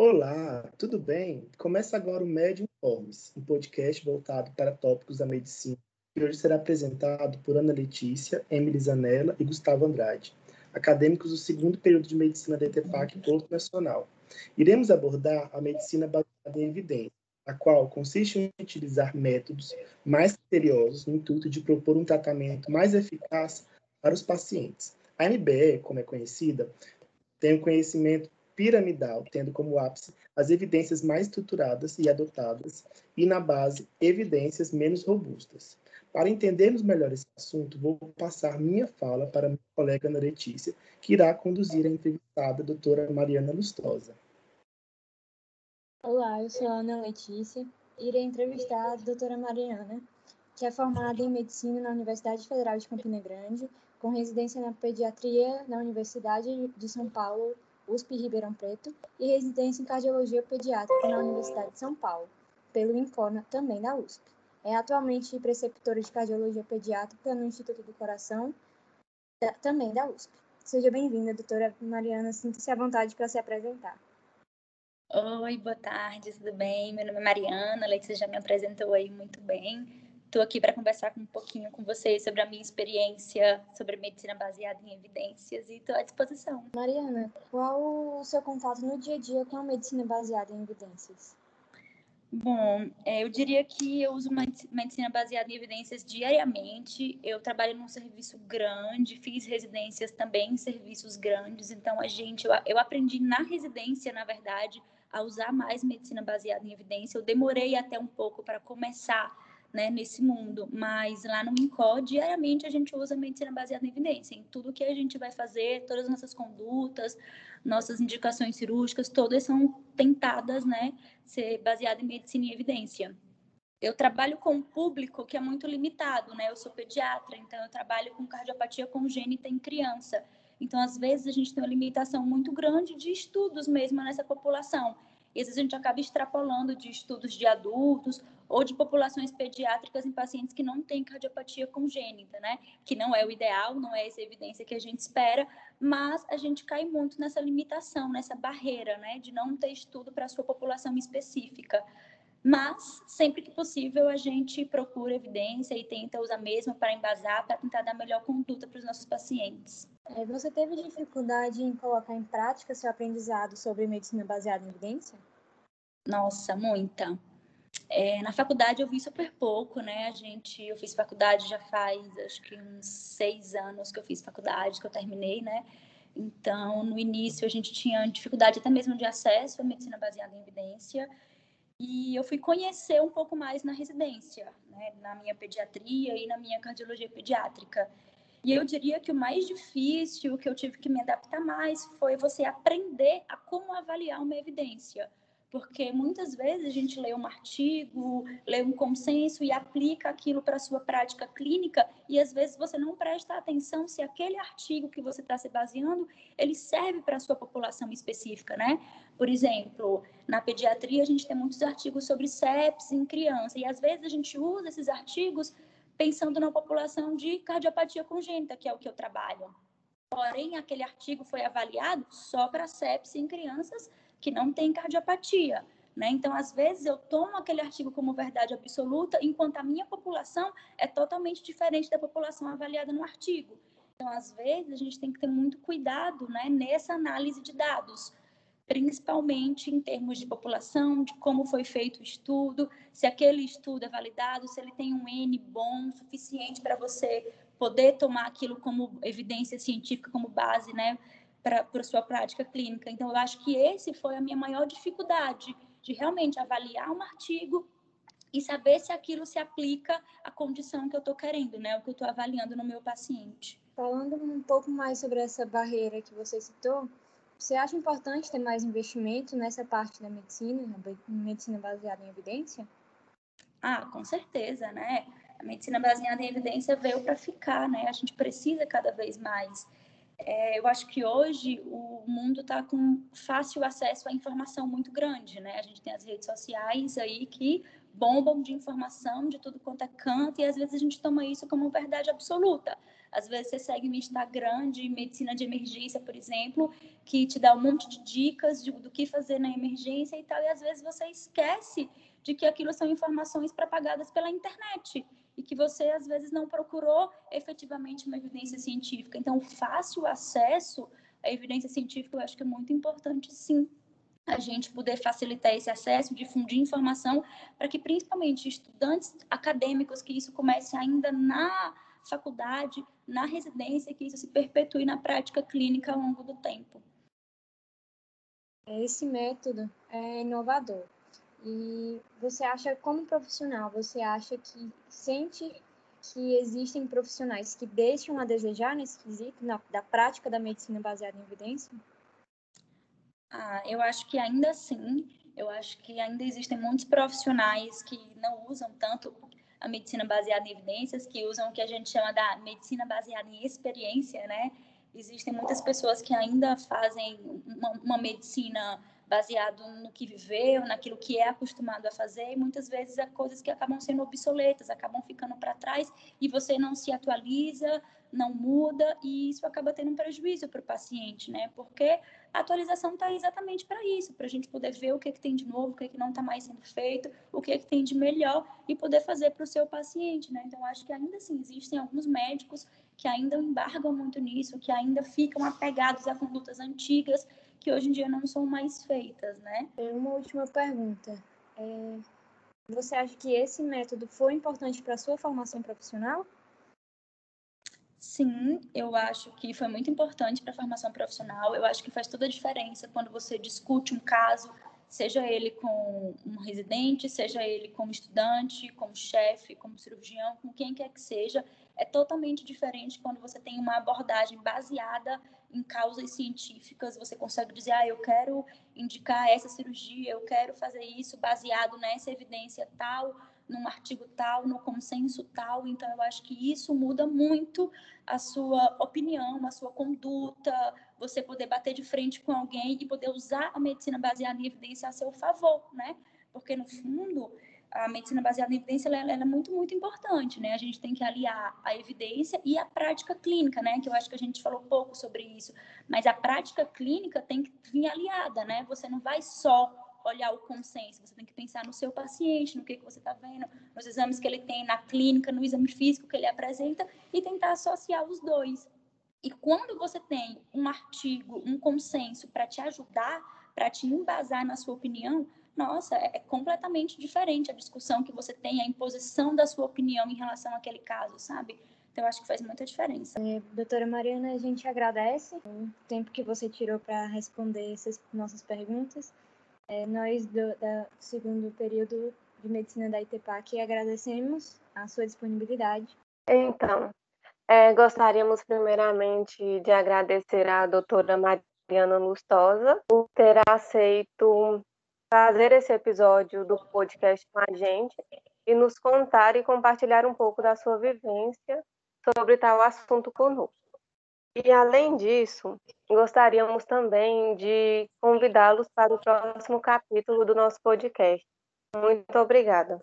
Olá, tudo bem? Começa agora o Médio Informes, um podcast voltado para tópicos da medicina, que hoje será apresentado por Ana Letícia, Emily Zanella e Gustavo Andrade, acadêmicos do segundo período de medicina da ETFAC Porto Nacional. Iremos abordar a medicina baseada em evidência, a qual consiste em utilizar métodos mais criteriosos no intuito de propor um tratamento mais eficaz para os pacientes. A MBE, como é conhecida, tem um conhecimento piramidal, tendo como ápice as evidências mais estruturadas e adotadas, e na base, evidências menos robustas. Para entendermos melhor esse assunto, vou passar minha fala para minha colega Ana Letícia, que irá conduzir a entrevistada a doutora Mariana Lustosa. Olá, eu sou a Ana Letícia irei entrevistar a doutora Mariana, que é formada em Medicina na Universidade Federal de Campina Grande, com residência na Pediatria na Universidade de São Paulo, USP Ribeirão Preto, e residência em Cardiologia Pediátrica na Universidade de São Paulo, pelo Infona, também da USP. É atualmente preceptora de Cardiologia Pediátrica no Instituto do Coração, da, também da USP. Seja bem-vinda, doutora Mariana, sinta-se à vontade para se apresentar. Oi, boa tarde, tudo bem? Meu nome é Mariana, a Letícia já me apresentou aí muito bem. Estou aqui para conversar um pouquinho com vocês sobre a minha experiência sobre medicina baseada em evidências e estou à disposição. Mariana, qual o seu contato no dia a dia com a medicina baseada em evidências? Bom, é, eu diria que eu uso medicina baseada em evidências diariamente. Eu trabalho num serviço grande, fiz residências também em serviços grandes, então a gente, eu, eu aprendi na residência, na verdade, a usar mais medicina baseada em evidência. Eu demorei até um pouco para começar né, nesse mundo, mas lá no INCO, diariamente a gente usa medicina baseada em evidência, em tudo que a gente vai fazer, todas as nossas condutas, nossas indicações cirúrgicas, todas são tentadas, né, ser baseadas em medicina e evidência. Eu trabalho com um público que é muito limitado, né? Eu sou pediatra, então eu trabalho com cardiopatia congênita em criança. Então, às vezes, a gente tem uma limitação muito grande de estudos mesmo nessa população. E às vezes a gente acaba extrapolando de estudos de adultos ou de populações pediátricas em pacientes que não têm cardiopatia congênita, né? Que não é o ideal, não é essa evidência que a gente espera, mas a gente cai muito nessa limitação, nessa barreira, né? De não ter estudo para a sua população específica. Mas, sempre que possível, a gente procura evidência e tenta usar mesmo para embasar, para tentar dar melhor conduta para os nossos pacientes. É, você teve dificuldade em colocar em prática seu aprendizado sobre medicina baseada em evidência? Nossa, muita. É, na faculdade eu vi super pouco, né? A gente, eu fiz faculdade já faz acho que uns seis anos que eu fiz faculdade, que eu terminei, né? Então, no início a gente tinha dificuldade até mesmo de acesso à medicina baseada em evidência. E eu fui conhecer um pouco mais na residência, né? na minha pediatria e na minha cardiologia pediátrica. E eu diria que o mais difícil, o que eu tive que me adaptar mais, foi você aprender a como avaliar uma evidência porque muitas vezes a gente lê um artigo, lê um consenso e aplica aquilo para a sua prática clínica e às vezes você não presta atenção se aquele artigo que você está se baseando, ele serve para a sua população específica, né? Por exemplo, na pediatria a gente tem muitos artigos sobre sepsis em criança e às vezes a gente usa esses artigos pensando na população de cardiopatia congênita, que é o que eu trabalho. Porém, aquele artigo foi avaliado só para sepsis em crianças que não tem cardiopatia. Né? Então, às vezes, eu tomo aquele artigo como verdade absoluta, enquanto a minha população é totalmente diferente da população avaliada no artigo. Então, às vezes, a gente tem que ter muito cuidado né, nessa análise de dados, principalmente em termos de população, de como foi feito o estudo, se aquele estudo é validado, se ele tem um N bom, suficiente para você poder tomar aquilo como evidência científica, como base, né? Para sua prática clínica. Então, eu acho que esse foi a minha maior dificuldade, de realmente avaliar um artigo e saber se aquilo se aplica à condição que eu estou querendo, né? O que eu estou avaliando no meu paciente. Falando um pouco mais sobre essa barreira que você citou, você acha importante ter mais investimento nessa parte da medicina, medicina baseada em evidência? Ah, com certeza, né? A medicina baseada em evidência veio para ficar, né? A gente precisa cada vez mais é, eu acho que hoje o mundo está com fácil acesso à informação muito grande, né? A gente tem as redes sociais aí que bombam de informação de tudo quanto é canto e às vezes a gente toma isso como verdade absoluta. Às vezes você segue um Instagram de medicina de emergência, por exemplo, que te dá um monte de dicas de, do que fazer na emergência e tal, e às vezes você esquece de que aquilo são informações propagadas pela internet e que você às vezes não procurou efetivamente uma evidência científica. Então, fácil acesso à evidência científica eu acho que é muito importante, sim a gente poder facilitar esse acesso, difundir informação, para que principalmente estudantes acadêmicos, que isso comece ainda na faculdade, na residência, que isso se perpetue na prática clínica ao longo do tempo. Esse método é inovador. E você acha, como profissional, você acha que sente que existem profissionais que deixam a desejar nesse quesito, na, da prática da medicina baseada em evidência? Ah, eu acho que ainda assim, eu acho que ainda existem muitos profissionais que não usam tanto a medicina baseada em evidências, que usam o que a gente chama da medicina baseada em experiência, né? Existem muitas pessoas que ainda fazem uma, uma medicina baseado no que viveu, naquilo que é acostumado a fazer, e muitas vezes há coisas que acabam sendo obsoletas, acabam ficando para trás e você não se atualiza, não muda e isso acaba tendo um prejuízo para o paciente, né? Porque a atualização está exatamente para isso, para a gente poder ver o que, que tem de novo, o que, que não está mais sendo feito, o que, que tem de melhor e poder fazer para o seu paciente, né? Então, acho que ainda assim existem alguns médicos que ainda embargam muito nisso, que ainda ficam apegados a condutas antigas que hoje em dia não são mais feitas, né? Uma última pergunta. É, você acha que esse método foi importante para a sua formação profissional? Sim, eu acho que foi muito importante para a formação profissional. Eu acho que faz toda a diferença quando você discute um caso, seja ele com um residente, seja ele como estudante, como chefe, como cirurgião, com quem quer que seja. É totalmente diferente quando você tem uma abordagem baseada em causas científicas. Você consegue dizer, ah, eu quero indicar essa cirurgia, eu quero fazer isso baseado nessa evidência tal num artigo tal, no consenso tal. Então, eu acho que isso muda muito a sua opinião, a sua conduta, você poder bater de frente com alguém e poder usar a medicina baseada em evidência a seu favor, né? Porque, no fundo, a medicina baseada em evidência ela, ela, é muito, muito importante, né? A gente tem que aliar a evidência e a prática clínica, né? Que eu acho que a gente falou pouco sobre isso. Mas a prática clínica tem que vir aliada, né? Você não vai só olhar o consenso, você tem que pensar no seu paciente, no que, que você está vendo, nos exames que ele tem na clínica, no exame físico que ele apresenta e tentar associar os dois. E quando você tem um artigo, um consenso para te ajudar, para te embasar na sua opinião, nossa, é, completamente diferente a discussão que você tem, a imposição da sua opinião em relação àquele caso, sabe? Então, eu acho que faz muita diferença. É, doutora Mariana, a gente agradece o tempo que você tirou para responder essas nossas perguntas. É, nós, do da segundo período de medicina da ITPAC, agradecemos a sua disponibilidade. Então, é, gostaríamos primeiramente de agradecer à doutora Mariana Lustosa por ter aceito fazer esse episódio do podcast com a gente e nos contar e compartilhar um pouco da sua vivência sobre tal assunto conosco. E, além disso, gostaríamos também de convidá-los para o próximo capítulo do nosso podcast. Muito obrigada.